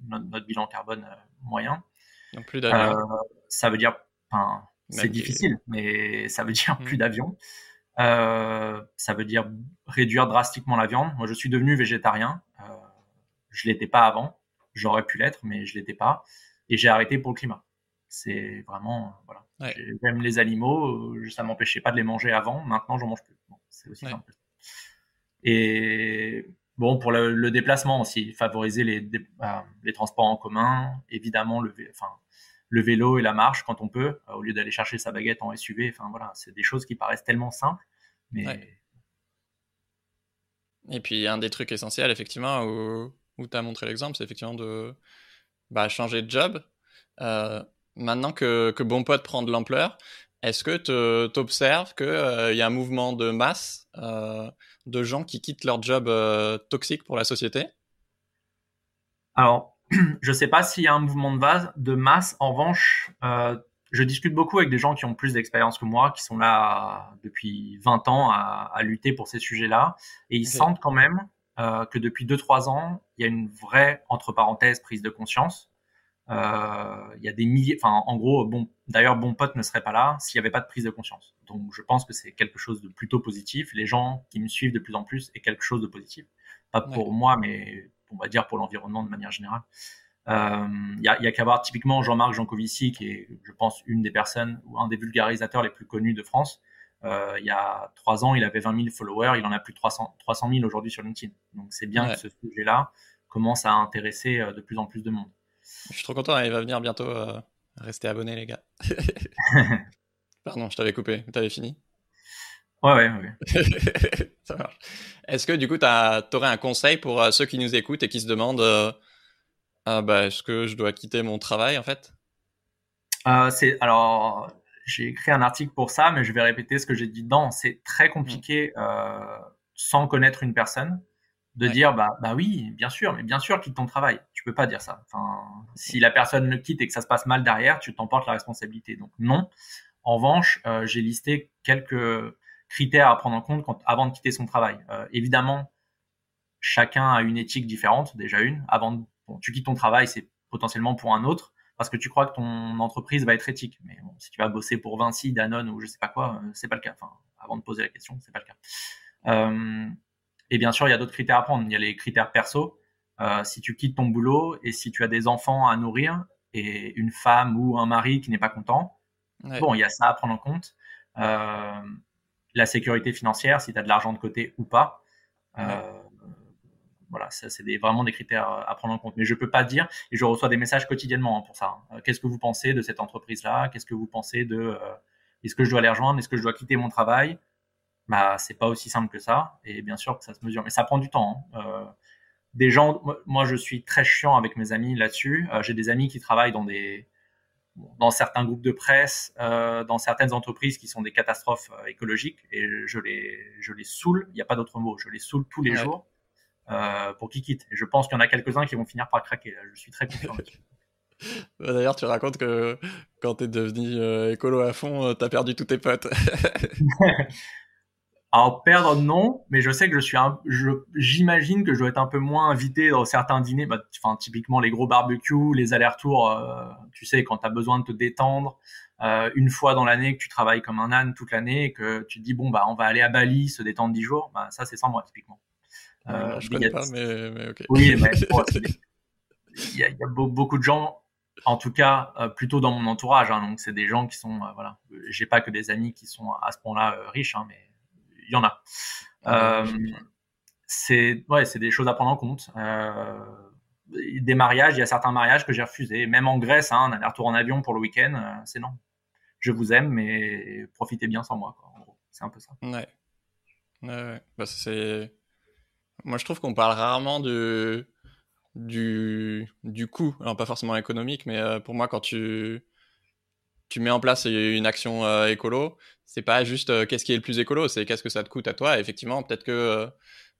notre, bilan carbone euh, moyen. Donc plus d'avions. ça veut dire, enfin, c'est difficile, mais ça veut dire plus mm. d'avions. ça veut dire réduire drastiquement la viande. Moi, je suis devenu végétarien. je l'étais pas avant. J'aurais pu l'être, mais je l'étais pas et j'ai arrêté pour le climat. C'est vraiment, voilà. J'aime les animaux, euh, ça m'empêchait pas de les manger avant, maintenant j'en mange plus. c'est aussi simple. Et bon, pour le, déplacement aussi, favoriser les, euh, les transports en commun, évidemment le, enfin, le vélo et la marche quand on peut, euh, au lieu d'aller chercher sa baguette en SUV. Enfin voilà, c'est des choses qui paraissent tellement simples, mais. Et puis un des trucs essentiels, effectivement, où, où tu as montré l'exemple, c'est effectivement de bah, changer de job. Euh, maintenant que, que Bon Pote prend de l'ampleur, est-ce que tu observes qu'il euh, y a un mouvement de masse euh, de gens qui quittent leur job toxique pour la société? Alors, je ne sais pas s'il y a un mouvement de, masse. En revanche, je discute beaucoup avec des gens qui ont plus d'expérience que moi, qui sont là depuis 20 ans à, à lutter pour ces sujets-là. Et ils sentent quand même euh, que depuis 2-3 ans, il y a une vraie, entre parenthèses, prise de conscience. Euh, il y a des milliers, enfin, en gros, bon, d'ailleurs, bon pote ne serait pas là s'il n'y avait pas de prise de conscience. Donc, je pense que c'est quelque chose de plutôt positif. Les gens qui me suivent de plus en plus est quelque chose de positif. Pas pour moi, mais on va dire pour l'environnement de manière générale. Il euh, y a, y a qu'à voir typiquement Jean-Marc Jancovici, qui est, je pense, une des personnes ou un des vulgarisateurs les plus connus de France, euh, il y a trois ans, il avait 20 000 followers, il en a plus de 300, 300 000 aujourd'hui sur LinkedIn. Donc c'est bien que ce sujet-là commence à intéresser euh, de plus en plus de monde. Je suis trop content, il va venir bientôt. Euh, rester abonné, les gars. Pardon, je t'avais coupé. T'avais fini? Ouais, ouais, ouais. Ça marche. Est-ce que du coup, tu aurais un conseil pour ceux qui nous écoutent et qui se demandent ah, bah, est-ce que je dois quitter mon travail en fait? C'est alors j'ai écrit un article pour ça, mais je vais répéter ce que j'ai dit dedans. C'est très compliqué mm. euh, sans connaître une personne de dire bah bah oui, bien sûr, mais bien sûr quitte ton travail. Tu peux pas dire ça. Enfin, si la personne le quitte et que ça se passe mal derrière, tu t'emportes la responsabilité. Donc non. En revanche, euh, j'ai listé quelques critères à prendre en compte quand, avant de quitter son travail. Euh, évidemment, chacun a une éthique différente, déjà une. Avant, de, tu quittes ton travail, c'est potentiellement pour un autre parce que tu crois que ton entreprise va être éthique. Mais bon, si tu vas bosser pour Vinci, Danone ou je sais pas quoi, euh, c'est pas le cas. Enfin, avant de poser la question, c'est pas le cas. Euh, et bien sûr, il y a d'autres critères à prendre. Il y a les critères perso. Euh, si tu quittes ton boulot et si tu as des enfants à nourrir et une femme ou un mari qui n'est pas content, bon, il y a ça à prendre en compte. Euh, la sécurité financière, si tu as de l'argent de côté ou pas. Voilà, ça c'est vraiment des critères à prendre en compte. Mais je peux pas dire, et je reçois des messages quotidiennement hein, pour ça. Hein. Qu'est-ce que vous pensez de cette entreprise-là? Qu'est-ce que vous pensez de euh, Est-ce que je dois les rejoindre? Est-ce que je dois quitter mon travail? Bah, c'est pas aussi simple que ça. Et bien sûr que ça se mesure, mais ça prend du temps. Hein. Euh, des gens, moi, je suis très chiant avec mes amis là-dessus. Euh, j'ai des amis qui travaillent dans des dans certains groupes de presse, euh, dans certaines entreprises qui sont des catastrophes euh, écologiques, et je les, je les saoule, il n'y a pas d'autre mot, je les saoule tous les jours euh, pour qu'ils quittent. Et je pense qu'il y en a quelques-uns qui vont finir par craquer. Je suis très confiant D'ailleurs, tu racontes que quand tu es devenu euh, écolo à fond, tu as perdu tous tes potes. Alors perdre non, mais je sais que je suis un, j'imagine que je dois être un peu moins invité dans certains dîners, bah, enfin typiquement les gros barbecues, les allers-retours, euh, tu sais quand tu as besoin de te détendre, euh, une fois dans l'année que tu travailles comme un âne toute l'année et que tu te dis bon bah on va aller à Bali se détendre dix jours, bah, ça c'est sans moi typiquement. Euh, je connais pas, mais, mais ok. Oui, mais il y a, y a beaucoup de gens, en tout cas euh, plutôt dans mon entourage, hein, donc c'est des gens qui sont, euh, voilà, j'ai pas que des amis qui sont à ce point-là riches, hein, mais il y en a. Euh, c'est ouais, c'est des choses à prendre en compte. Euh, des mariages, il y a certains mariages que j'ai refusés. Même en Grèce, hein, un retour en avion pour le week-end, euh, c'est non. Je vous aime, mais profitez bien sans moi. Quoi, en gros, c'est un peu ça. Ouais. ouais, Bah, c'est. Moi, je trouve qu'on parle rarement de du du coût, alors pas forcément économique, mais pour moi, quand tu tu mets en place une action euh, écolo, c'est pas juste euh, qu'est-ce qui est le plus écolo, c'est qu'est-ce que ça te coûte à toi. effectivement, peut-être que euh,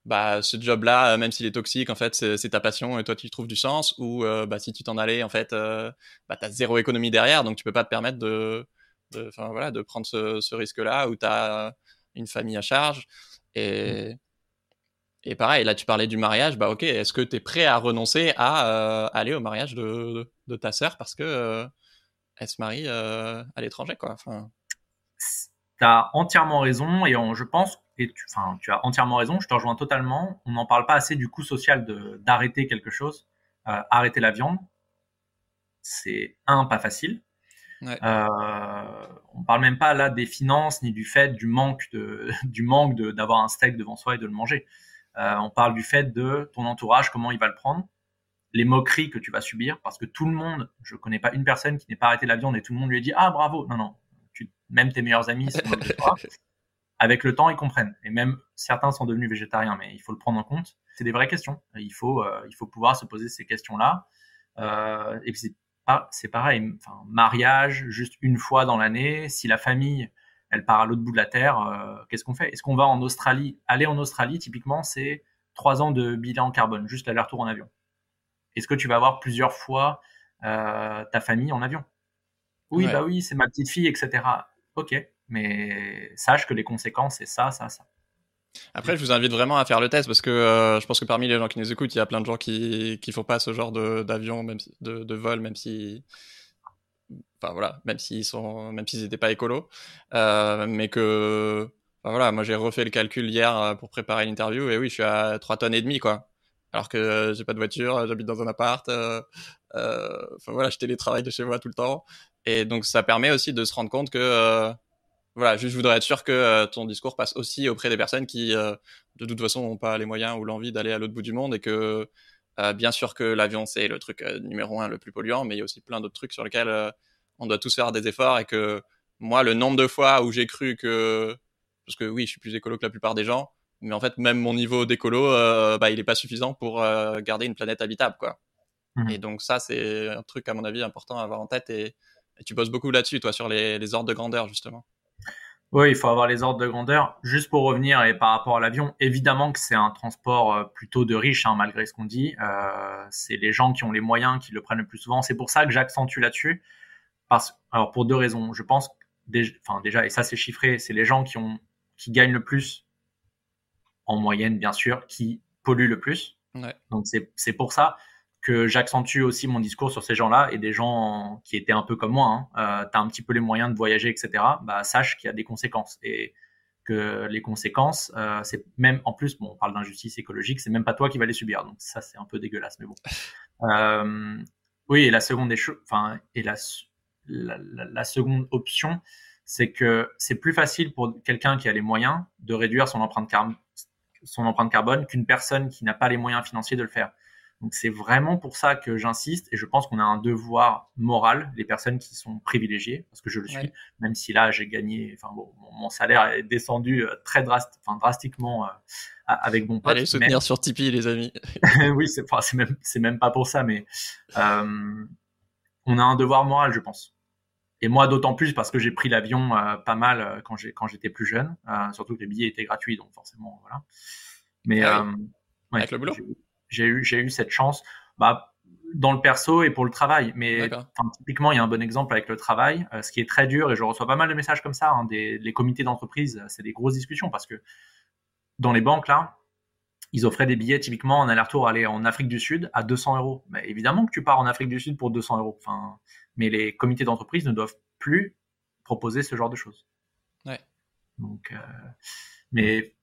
bah, ce job-là, même s'il est toxique, en fait, c'est ta passion et toi, tu y trouves du sens. Ou bah, si tu t'en allais, en fait, bah, tu zéro économie derrière, donc tu peux pas te permettre de, de, voilà, de prendre ce, ce risque-là où tu as une famille à charge. Et, et pareil, là, tu parlais du mariage, bah ok, est-ce que tu es prêt à renoncer à aller au mariage de, de, ta sœur parce que elle se marie euh, à l'étranger, quoi? Enfin... Tu as entièrement raison, et je pense, et tu, enfin, tu as entièrement raison, je te rejoins totalement. On n'en parle pas assez du coût social d'arrêter quelque chose. Euh, arrêter la viande, c'est un, pas facile. Ouais. Euh, on parle même pas là des finances ni du fait du manque de du manque d'avoir un steak devant soi et de le manger. Euh, on parle du fait de ton entourage, comment il va le prendre les moqueries que tu vas subir, parce que tout le monde, je connais pas une personne qui n'ait pas arrêté la viande et tout le monde lui a dit ah bravo. Non non, tu, même tes meilleurs amis sont Avec le temps, ils comprennent. Et même certains sont devenus végétariens, mais il faut le prendre en compte. C'est des vraies questions. Il faut, euh, il faut pouvoir se poser ces questions-là. Euh, et puis c'est pareil. Enfin, mariage, juste une fois dans l'année. Si la famille, elle part à l'autre bout de la terre, euh, qu'est-ce qu'on fait? Est-ce qu'on va en Australie? Aller en Australie, typiquement, c'est trois ans de bilan carbone, juste l'aller-retour en avion. Est-ce que tu vas avoir plusieurs fois euh, ta famille en avion? Oui, bah oui, c'est ma petite fille, etc. Ok, mais sache que les conséquences, c'est ça, ça, ça. Après, je vous invite vraiment à faire le test parce que euh, je pense que parmi les gens qui nous écoutent, il y a plein de gens qui qui font pas ce genre d'avion, même de, de, vol, même si, voilà, même s'ils sont, même s'ils n'étaient pas écolos, euh, mais que, voilà, moi j'ai refait le calcul hier euh, pour préparer l'interview et oui, je suis à 3 tonnes et demi quoi alors que j'ai pas de voiture, euh, j'habite dans un appart. Enfin voilà, je télétravaille de chez moi tout le temps. Et donc ça permet aussi de se rendre compte que voilà, je voudrais être sûr que ton discours passe aussi auprès des personnes qui, de toute façon, n'ont pas les moyens ou l'envie d'aller à l'autre bout du monde et que, bien sûr que l'avion, c'est le truc numéro un le plus polluant, mais il y a aussi plein d'autres trucs sur lesquels on doit tous faire des efforts et que moi, le nombre de fois où j'ai cru que, parce que oui, je suis plus écolo que la plupart des gens, mais en fait même mon niveau d'écolo euh, bah il est pas suffisant pour euh, garder une planète habitable quoi. Mmh. et donc ça c'est un truc à mon avis important à avoir en tête et, tu bosses beaucoup là-dessus toi sur les, les, ordres de grandeur justement. Oui il faut avoir les ordres de grandeur. Juste pour revenir et par rapport à l'avion évidemment que c'est un transport euh, plutôt de riches hein, malgré ce qu'on dit. Euh, c'est les gens qui ont les moyens qui le prennent le plus souvent. C'est pour ça que j'accentue là-dessus parce alors pour deux raisons je pense enfin déjà et ça c'est chiffré c'est les gens qui ont qui gagnent le plus en moyenne bien sûr, qui polluent le plus. Donc c'est pour ça que j'accentue aussi mon discours sur ces gens-là et des gens qui étaient un peu comme moi. Hein. Euh, tu as un petit peu les moyens de voyager, etc. Bah, sache qu'il y a des conséquences et que les conséquences, euh, c'est même en plus, bon, on parle d'injustice écologique, c'est même pas toi qui vas les subir. Donc ça, c'est un peu dégueulasse, mais bon. Euh, oui, et la seconde des choses, enfin, et la, la, la, seconde option, c'est que c'est plus facile pour quelqu'un qui a les moyens de réduire son empreinte, car son empreinte carbone qu'une personne qui n'a pas les moyens financiers de le faire. Donc c'est vraiment pour ça que j'insiste et je pense qu'on a un devoir moral, les personnes qui sont privilégiées, parce que je le suis, même si là j'ai gagné, enfin bon, mon, salaire est descendu euh, très drast enfin, drastiquement euh, avec mon pote. Allez soutenir sur Tipeee les amis. oui, c'est enfin, même c'est même pas pour ça, mais euh, on a un devoir moral, je pense. Et moi d'autant plus parce que j'ai pris l'avion euh, pas mal euh, quand j'ai quand j'étais plus jeune, surtout que les billets étaient gratuits, donc forcément voilà. Mais ah avec le boulot? J'ai eu, j'ai eu cette chance. Bah, dans le perso et pour le travail. Mais typiquement, il y a un bon exemple avec le travail, euh, ce qui est très dur, et je reçois pas mal de messages comme ça, hein, des les comités d'entreprise, c'est des grosses discussions parce que dans les banques, là, ils offraient des billets typiquement en aller-retour aller en Afrique du Sud à 200 euros. Mais évidemment que tu pars en Afrique du Sud pour 200 euros. Enfin, mais les comités d'entreprise ne doivent plus proposer ce genre de choses. Ouais. Donc, euh, mais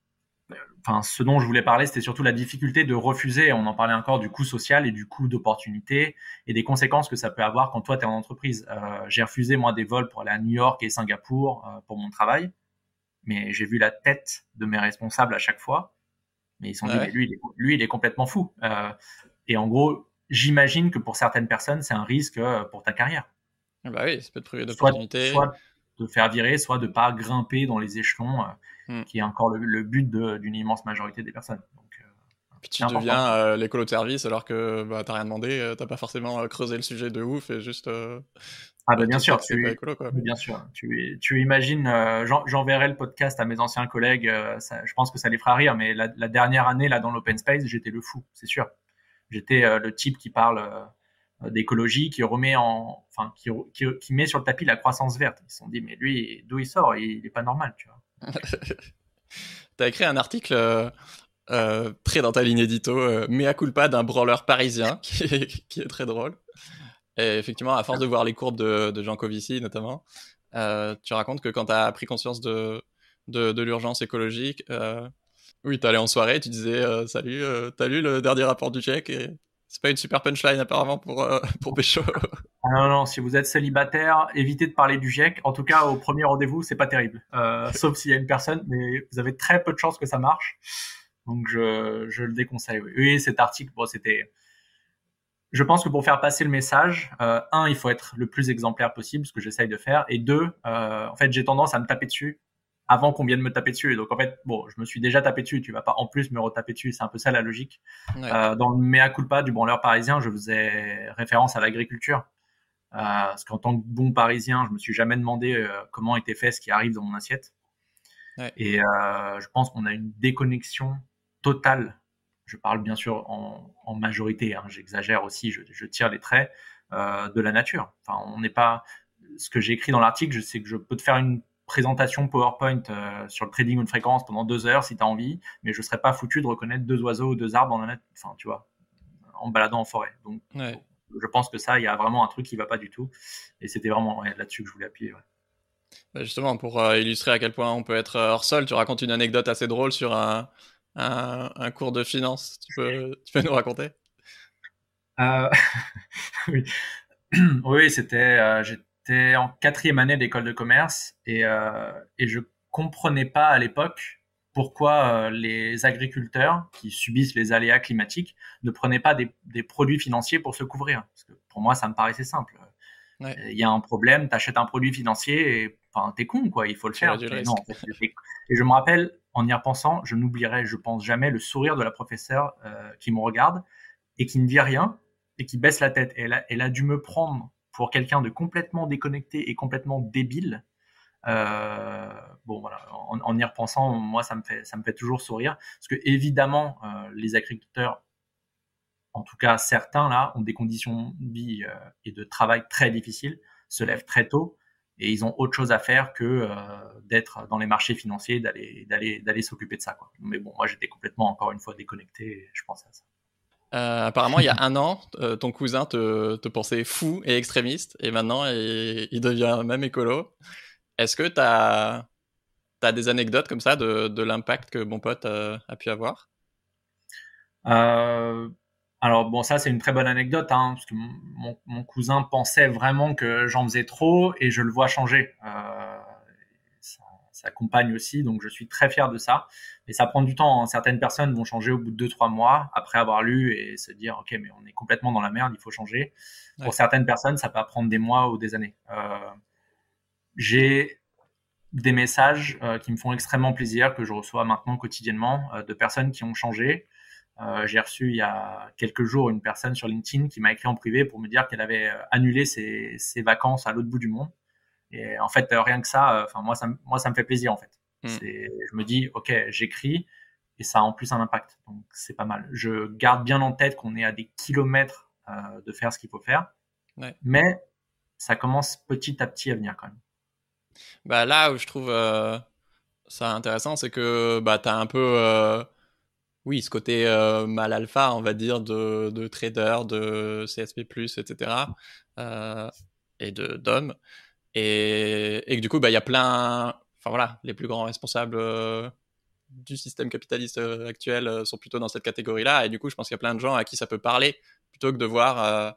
enfin, ce dont je voulais parler, c'était surtout la difficulté de refuser. On en parlait encore du coût social et du coût d'opportunité et des conséquences que ça peut avoir quand toi, tu es en entreprise. Euh, j'ai refusé, moi, des vols pour aller à New York et Singapour euh, pour mon travail, mais j'ai vu la tête de mes responsables à chaque fois. Mais ils sont dit, mais lui, il est, lui, il est complètement fou. Euh, et en gros, j'imagine que pour certaines personnes, c'est un risque pour ta carrière. Bah oui, ça peut te priver d'opportunités. Soit, soit de faire virer, soit de pas grimper dans les échelons Hmm. qui est encore le, but d'une immense majorité des personnes. Euh, Puis tu deviens euh, l'écolo de service alors que bah, t'as rien demandé, euh, t'as pas forcément creusé le sujet de ouf et juste. ah bah bien sûr, tu, écolo, quoi. bien sûr. Tu, tu imagines, j'enverrai le podcast à mes anciens collègues. je pense que ça les fera rire, mais la, dernière année là dans l'open space, j'étais le fou, c'est sûr. J'étais le type qui parle d'écologie, qui remet en, enfin, qui, qui, met sur le tapis la croissance verte. Ils se sont dit, mais lui, d'où il sort? Il, il est pas normal, tu vois. T'as écrit un article euh, euh, très dans ta ligne édito, euh, Mea culpa d'un brawler parisien, qui est, très drôle. Et effectivement, à force de voir les courbes de, Jean Covici notamment, tu racontes que quand t'as pris conscience de, de, l'urgence écologique, oui, t'allais en soirée, tu disais Salut, t'as lu le dernier rapport du GIEC et c'est pas une super punchline apparemment pour, euh, pour Pécho. Ah non, non, si vous êtes célibataire, évitez de parler du GIEC. En tout cas, au premier rendez-vous, c'est pas terrible. Euh, sauf s'il y a une personne, mais vous avez très peu de chances que ça marche. Donc je, je le déconseille. Oui, oui cet article, bon, c'était. Je pense que pour faire passer le message, euh, un, il faut être le plus exemplaire possible, ce que j'essaye de faire, et deux, euh, en fait, j'ai tendance à me taper dessus avant qu'on vienne me taper dessus. Et donc en fait, bon, je me suis déjà tapé dessus, tu vas pas en plus me retaper dessus, c'est un peu ça la logique. Euh, dans le mea culpa du branleur parisien, je faisais référence à l'agriculture. Euh, parce qu'en tant que bon parisien, je me suis jamais demandé euh, comment était fait ce qui arrive dans mon assiette. Et je pense qu'on a une déconnexion totale. Je parle bien sûr en, en majorité, hein, j'exagère aussi, je, je, tire les traits euh, de la nature. Enfin, on n'est pas. Ce que j'ai écrit dans l'article, je sais que je peux te faire une présentation PowerPoint euh, sur le trading ou une fréquence pendant deux heures si tu as envie, mais je serais pas foutu de reconnaître deux oiseaux ou deux arbres net, enfin, tu vois, en baladant en forêt. Donc, je pense que ça, il y a vraiment un truc qui va pas du tout. Et c'était vraiment là-dessus que je voulais appuyer. Bah, justement, pour euh, illustrer à quel point on peut être hors sol, tu racontes une anecdote assez drôle sur un, un, cours de finance. Tu peux, tu peux nous raconter? Oui, oui c'était J'étais en quatrième année d'école de commerce et, euh, et je comprenais pas à l'époque pourquoi euh, les agriculteurs qui subissent les aléas climatiques ne prenaient pas des, des produits financiers pour se couvrir. Parce que pour moi, ça me paraissait simple. Il y a un problème, tu achètes un produit financier et enfin, t'es con, quoi, il faut le faire. Et, non, et je me rappelle, en y repensant, je n'oublierai, je pense jamais, le sourire de la professeure euh, qui me regarde et qui ne dit rien et qui baisse la tête. Et elle a, elle a dû me prendre pour quelqu'un de complètement déconnecté et complètement débile, euh, bon voilà, en, y repensant, moi ça me fait ça me fait toujours sourire parce que évidemment euh, les agriculteurs, en tout cas certains là, ont des conditions de vie euh, et de travail très difficiles, se lèvent très tôt, et ils ont autre chose à faire que d'être dans les marchés financiers, d'aller d'aller d'aller s'occuper de ça. Quoi. Mais bon, moi j'étais complètement encore une fois déconnecté. Et je pense à ça. Euh, apparemment, il y a un an, euh, ton cousin te, te, pensait fou et extrémiste, et maintenant, il, il devient même écolo. Est-ce que tu as, as, des anecdotes comme ça de, de l'impact que mon pote a, pu avoir? Euh, Alors, bon, ça, c'est une très bonne anecdote, hein, parce que mon, mon, cousin pensait vraiment que j'en faisais trop, et je le vois changer. Euh, sa compagne aussi, donc je suis très fier de ça. Mais ça prend du temps. Hein. Certaines personnes vont changer au bout de deux trois mois après avoir lu et se dire ok mais on est complètement dans la merde, il faut changer. Pour certaines personnes, ça peut prendre des mois ou des années. Euh, j'ai des messages euh, qui me font extrêmement plaisir que je reçois maintenant quotidiennement de personnes qui ont changé. J'ai reçu il y a quelques jours une personne sur LinkedIn qui m'a écrit en privé pour me dire qu'elle avait annulé ses, ses vacances à l'autre bout du monde et en fait, rien que ça, euh, enfin moi, ça, moi, ça me fait plaisir en fait. Mm. Je me dis, ok, j'écris et ça a en plus un impact, donc c'est pas mal. Je garde bien en tête qu'on est à des kilomètres euh, de faire ce qu'il faut faire, mais ça commence petit à petit à venir quand même. Bah là où je trouve euh, ça intéressant, c'est que bah as un peu oui, ce côté mal alpha, on va dire, de, de trader, de CSP+, etc., euh, et de d'hommes. Et, et du coup, bah, il y a plein, enfin voilà, les plus grands responsables euh, du système capitaliste euh, actuel euh, sont plutôt dans cette catégorie-là. Et du coup, je pense qu'il y a plein de gens à qui ça peut parler plutôt que de voir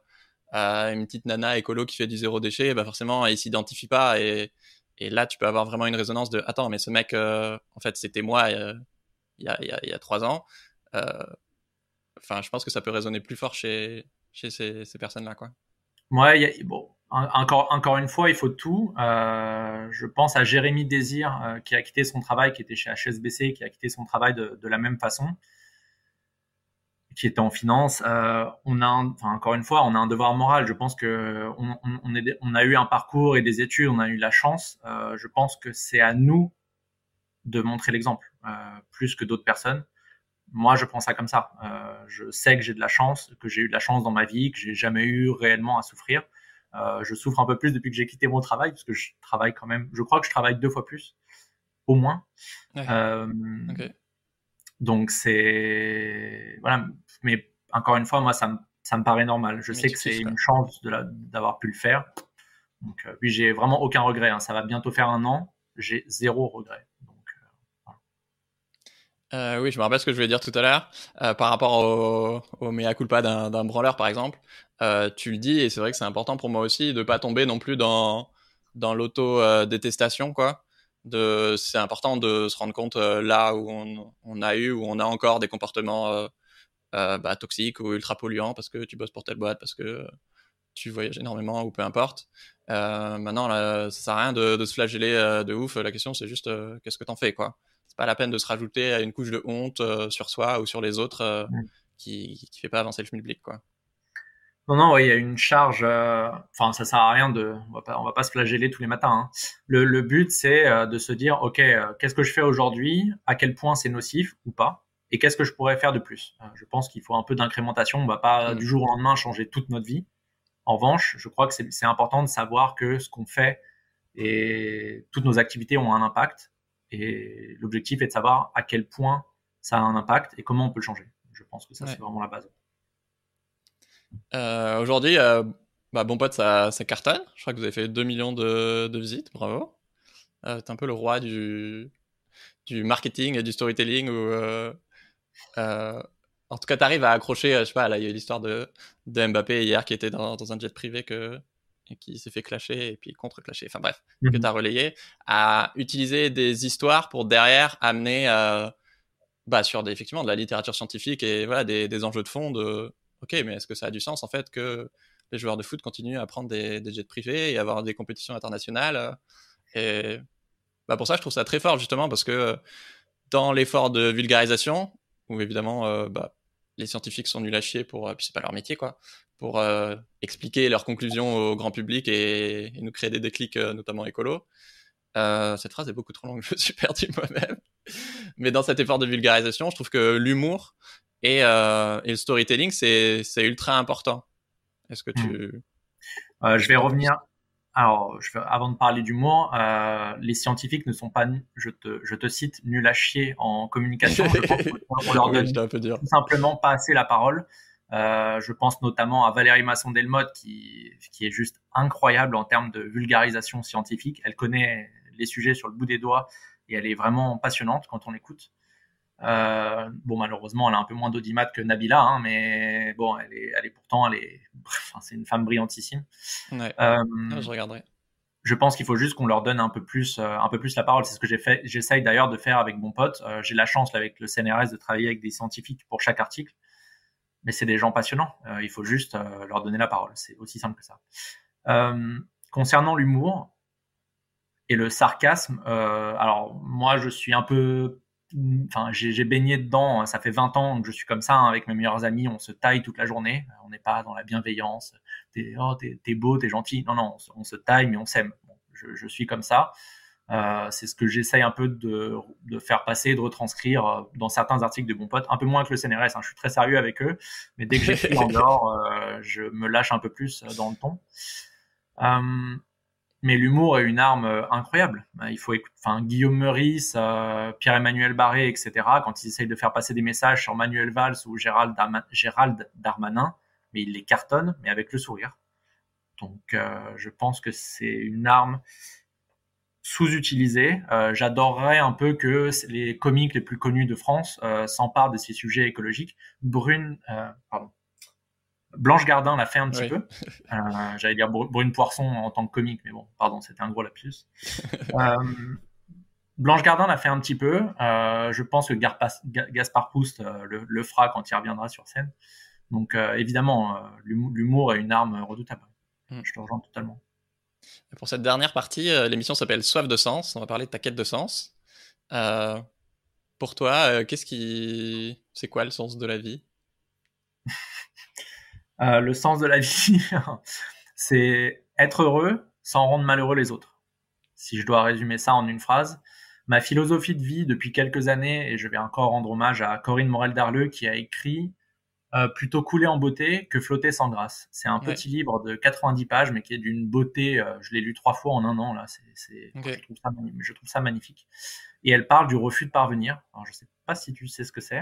une petite nana écolo qui fait du zéro déchet. Bah forcément, ils s'identifient pas. Et, et, là, tu peux avoir vraiment une résonance de attends, mais ce mec, en fait, c'était moi il y, a, trois ans. Enfin, je pense que ça peut résonner plus fort chez, ces, personnes-là, quoi. Ouais, bon, encore, une fois, il faut tout. Euh, je pense à Jérémy Désir euh, qui a quitté son travail, qui était chez HSBC, qui a quitté son travail de, la même façon, qui était en finance. Euh, on a, encore une fois, on a un devoir moral. Je pense que on, a eu un parcours et des études, on a eu la chance. Euh, je pense que c'est à nous de montrer l'exemple, euh, plus que d'autres personnes. Moi, je prends ça comme ça. je sais que j'ai de la chance, que j'ai eu de la chance dans ma vie, que j'ai jamais eu réellement à souffrir. Euh, je souffre un peu plus depuis que j'ai quitté mon travail, parce que je travaille quand même, je crois que je travaille deux fois plus, au moins. Euh, donc c'est... Voilà, mais encore une fois, moi, ça me, ça me paraît normal. Je sais que c'est une chance d'avoir pu le faire. Donc euh, oui, j'ai vraiment aucun regret. Hein. Ça va bientôt faire un an. J'ai zéro regret. Euh, oui, je me rappelle ce que je voulais dire tout à l'heure euh, par rapport au, au mea culpa d'un branleur, par exemple. Euh, tu le dis et c'est vrai que c'est important pour moi aussi de pas tomber non plus dans dans l'auto détestation, quoi. De, c'est important de se rendre compte là où on, on, a eu, où on a encore des comportements bah, toxiques ou ultra polluants parce que tu bosses pour telle boîte, parce que tu voyages énormément ou peu importe. maintenant, là, ça sert à rien de, de se flageller de ouf. La question, c'est juste qu'est-ce que t'en fais, quoi pas la peine de se rajouter à une couche de honte euh, sur soi ou sur les autres euh, mm. qui qui fait pas avancer le public quoi. Non non, il y a une charge. Euh, enfin, ça sert à rien de. On va pas, on va pas se flageller tous les matins. Hein. Le, le, but c'est de se dire, ok, qu'est-ce que je fais aujourd'hui? À quel point c'est nocif ou pas? Et qu'est-ce que je pourrais faire de plus? Je pense qu'il faut un peu d'incrémentation. On va pas mm. du jour au lendemain changer toute notre vie. En revanche, je crois que c'est important de savoir que ce qu'on fait et toutes nos activités ont un impact et l'objectif est de savoir à quel point ça a un impact et comment on peut le changer. Je pense que ça, c'est vraiment la base. Euh, aujourd'hui, euh, bah, Bon Pote, ça, ça, cartonne. Je crois que vous avez fait 2 millions de, visites. Bravo. Euh, T'es un peu le roi du, du marketing et du storytelling. Où, en tout cas, tu arrives à accrocher, je sais pas, là, il y a eu l'histoire de, de Mbappé hier qui était dans, dans un jet privé que, qui s'est fait clasher et puis contre-clasher, enfin bref, que mhm. tu as relayé, à utiliser des histoires pour derrière amener euh, bah, sur des, effectivement de la littérature scientifique et voilà, des, des enjeux de fond de ok, mais est-ce que ça a du sens en fait que les joueurs de foot continuent à prendre des, des jets privés et avoir des compétitions internationales Et bah, pour ça, je trouve ça très fort justement parce que dans l'effort de vulgarisation, où évidemment euh, bah, les scientifiques sont nuls à chier pour, puis c'est pas leur métier quoi, pour euh, expliquer leurs conclusions au grand public et, nous créer des déclics, euh, notamment écolo. Euh, cette phrase est beaucoup trop longue, je me suis perdu moi-même. Mais dans cet effort de vulgarisation, je trouve que l'humour et, et, le storytelling, c'est ultra important. Est-ce que tu... je vais revenir. alors, je, avant de parler d'humour, les scientifiques ne sont pas, je te, je te cite, nuls à chier en communication. Je pense leur donne tout simplement pas assez la parole. Euh, je pense notamment à Valérie Masson-Delmotte qui, qui est juste incroyable en termes de vulgarisation scientifique. Elle connaît les sujets sur le bout des doigts et elle est vraiment passionnante quand on l'écoute. Euh, bon, malheureusement, elle a un peu moins d'audimat que Nabila, hein, mais bon, elle est, elle est pourtant, elle est, enfin, c'est une femme brillantissime. Ouais. Euh, ah, je regarderai. Je pense qu'il faut juste qu'on leur donne un peu plus, un peu plus la parole. C'est ce que j'ai fait. J'essaye d'ailleurs de faire avec mon pote. J'ai la chance avec le CNRS de travailler avec des scientifiques pour chaque article, mais c'est des gens passionnants. Euh, il faut juste leur donner la parole. C'est aussi simple que ça. concernant l'humour et le sarcasme, alors moi, je suis un peu enfin, j'ai baigné dedans. Ça fait 20 ans que je suis comme ça hein, avec mes meilleurs amis. On se taille toute la journée. On n'est pas dans la bienveillance. T'es oh, beau, t'es gentil. Non, non, on, se taille, mais on s'aime. je, suis comme ça. Euh, c'est ce que j'essaye un peu de, de, faire passer, de retranscrire euh, dans certains articles de Bon Pote. Un peu moins que le CNRS. Hein. Je suis très sérieux avec eux, mais dès que j'écris en dehors, euh, je me lâche un peu plus dans le ton. Euh, mais l'humour est une arme incroyable. Il faut écouter, enfin, Guillaume Meurice, Pierre-Emmanuel Barré, etc. Quand ils essayent de faire passer des messages sur Manuel Valls ou Gérald, Darmanin, mais ils les cartonnent, mais avec le sourire. Donc, je pense que c'est une arme sous-utilisée. J'adorerais un peu que les comiques les plus connus de France s'emparent de ces sujets écologiques. Brune, pardon, Blanche Gardin l'a fait un petit peu. Euh, J'allais dire Brune Poisson en tant que comique, mais bon, pardon, c'était un gros lapsus. euh, Blanche Gardin l'a fait un petit peu. Euh, je pense que Gaspard Proust euh, le, le, fera quand il reviendra sur scène. Donc euh, évidemment, euh, l'humour est une arme redoutable. Mm. Je te rejoins totalement. Pour cette dernière partie, l'émission s'appelle Soif de sens. On va parler de ta quête de sens. pour toi, qu'est-ce qui, c'est quoi le sens de la vie? Euh, le sens de la vie, c'est être heureux sans rendre malheureux les autres. Si je dois résumer ça en une phrase, ma philosophie de vie depuis quelques années, et je vais encore rendre hommage à Corinne Morel-Darleux qui a écrit euh, Plutôt couler en beauté que flotter sans grâce. C'est un petit livre de 90 pages, mais qui est d'une beauté, euh, je l'ai lu trois fois en un an, là, c'est, je, trouve ça, je trouve ça magnifique. Et elle parle du refus de parvenir. Alors, je sais pas si tu sais ce que c'est.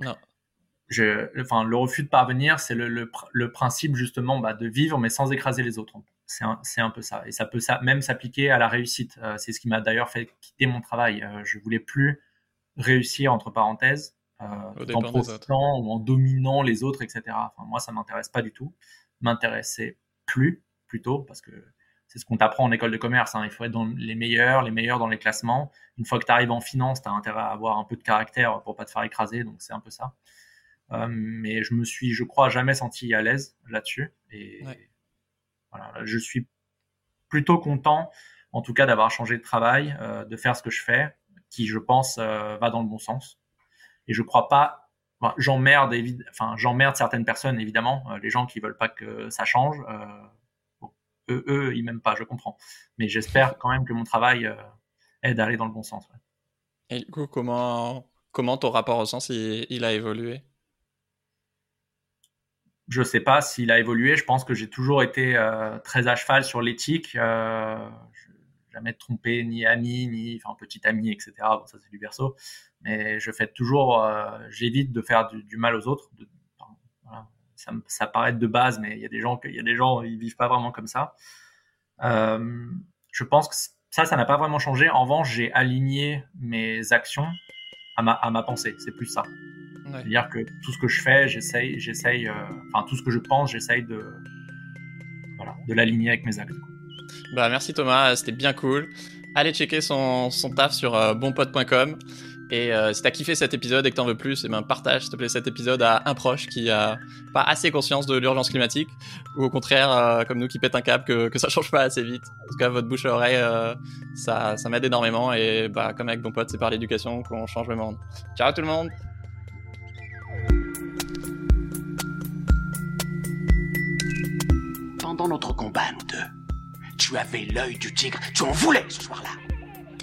Non je, enfin, le refus de parvenir, c'est le, le, le, principe justement bah, de vivre mais sans écraser les autres. C'est un, un, peu ça. Et ça peut ça, même s'appliquer à la réussite. Euh, c'est ce qui m'a d'ailleurs fait quitter mon travail. Je voulais plus réussir, entre parenthèses, en profitant ou en dominant les autres, etc. Enfin, moi, ça m'intéresse pas du tout. M'intéressait plus, plutôt, parce que c'est ce qu'on t'apprend en école de commerce. Hein. Il faut être dans les meilleurs, les meilleurs dans les classements. Une fois que tu arrives en finance, tu as intérêt à avoir un peu de caractère pour pas te faire écraser. Donc, c'est un peu ça. Euh, mais je me suis, je crois, jamais senti à l'aise là-dessus. Et voilà, je suis plutôt content, en tout cas, d'avoir changé de travail, euh, de faire ce que je fais, qui, je pense, euh, va dans le bon sens. Et je crois pas, enfin, j'emmerde, enfin, j'emmerde certaines personnes, évidemment, les gens qui veulent pas que ça change. Bon, eux, eux, ils m'aiment pas, je comprends. Mais j'espère quand même que mon travail aide à aller dans le bon sens. Ouais. Et du coup, comment, comment ton rapport au sens il a évolué? Je sais pas s'il a évolué. Je pense que j'ai toujours été euh, très à cheval sur l'éthique. Euh, jamais trompé ni ami, ni enfin petit ami, etc. Bon, ça c'est du berceau. Mais je fais toujours, euh, j'évite de faire du, mal aux autres. De, voilà. ça, ça paraît de base, mais il y a des gens, il y a des gens, ils vivent pas vraiment comme ça. Euh, je pense que ça, ça n'a pas vraiment changé. En revanche, j'ai aligné mes actions à ma, à ma pensée. C'est plus ça. C'est-à-dire que tout ce que je fais, j'essaye, j'essaye, euh, enfin tout ce que je pense, j'essaye de, voilà, de l'aligner avec mes actes. Bah merci Thomas, c'était bien cool. Allez checker son, son taf sur euh, bonpote.com. Et euh, si t'as kiffé cet épisode et que t'en veux plus, et eh ben partage s'il te plaît cet épisode à un proche qui a pas assez conscience de l'urgence climatique, ou au contraire euh, comme nous qui pète un câble que, que ça change pas assez vite. En tout cas votre bouche à oreille, ça, ça m'aide énormément et bah comme avec Bon Pote, c'est par l'éducation qu'on change le monde. Ciao tout le monde Pendant notre combat, nous deux, tu avais l'œil du tigre, tu en voulais ce soir-là.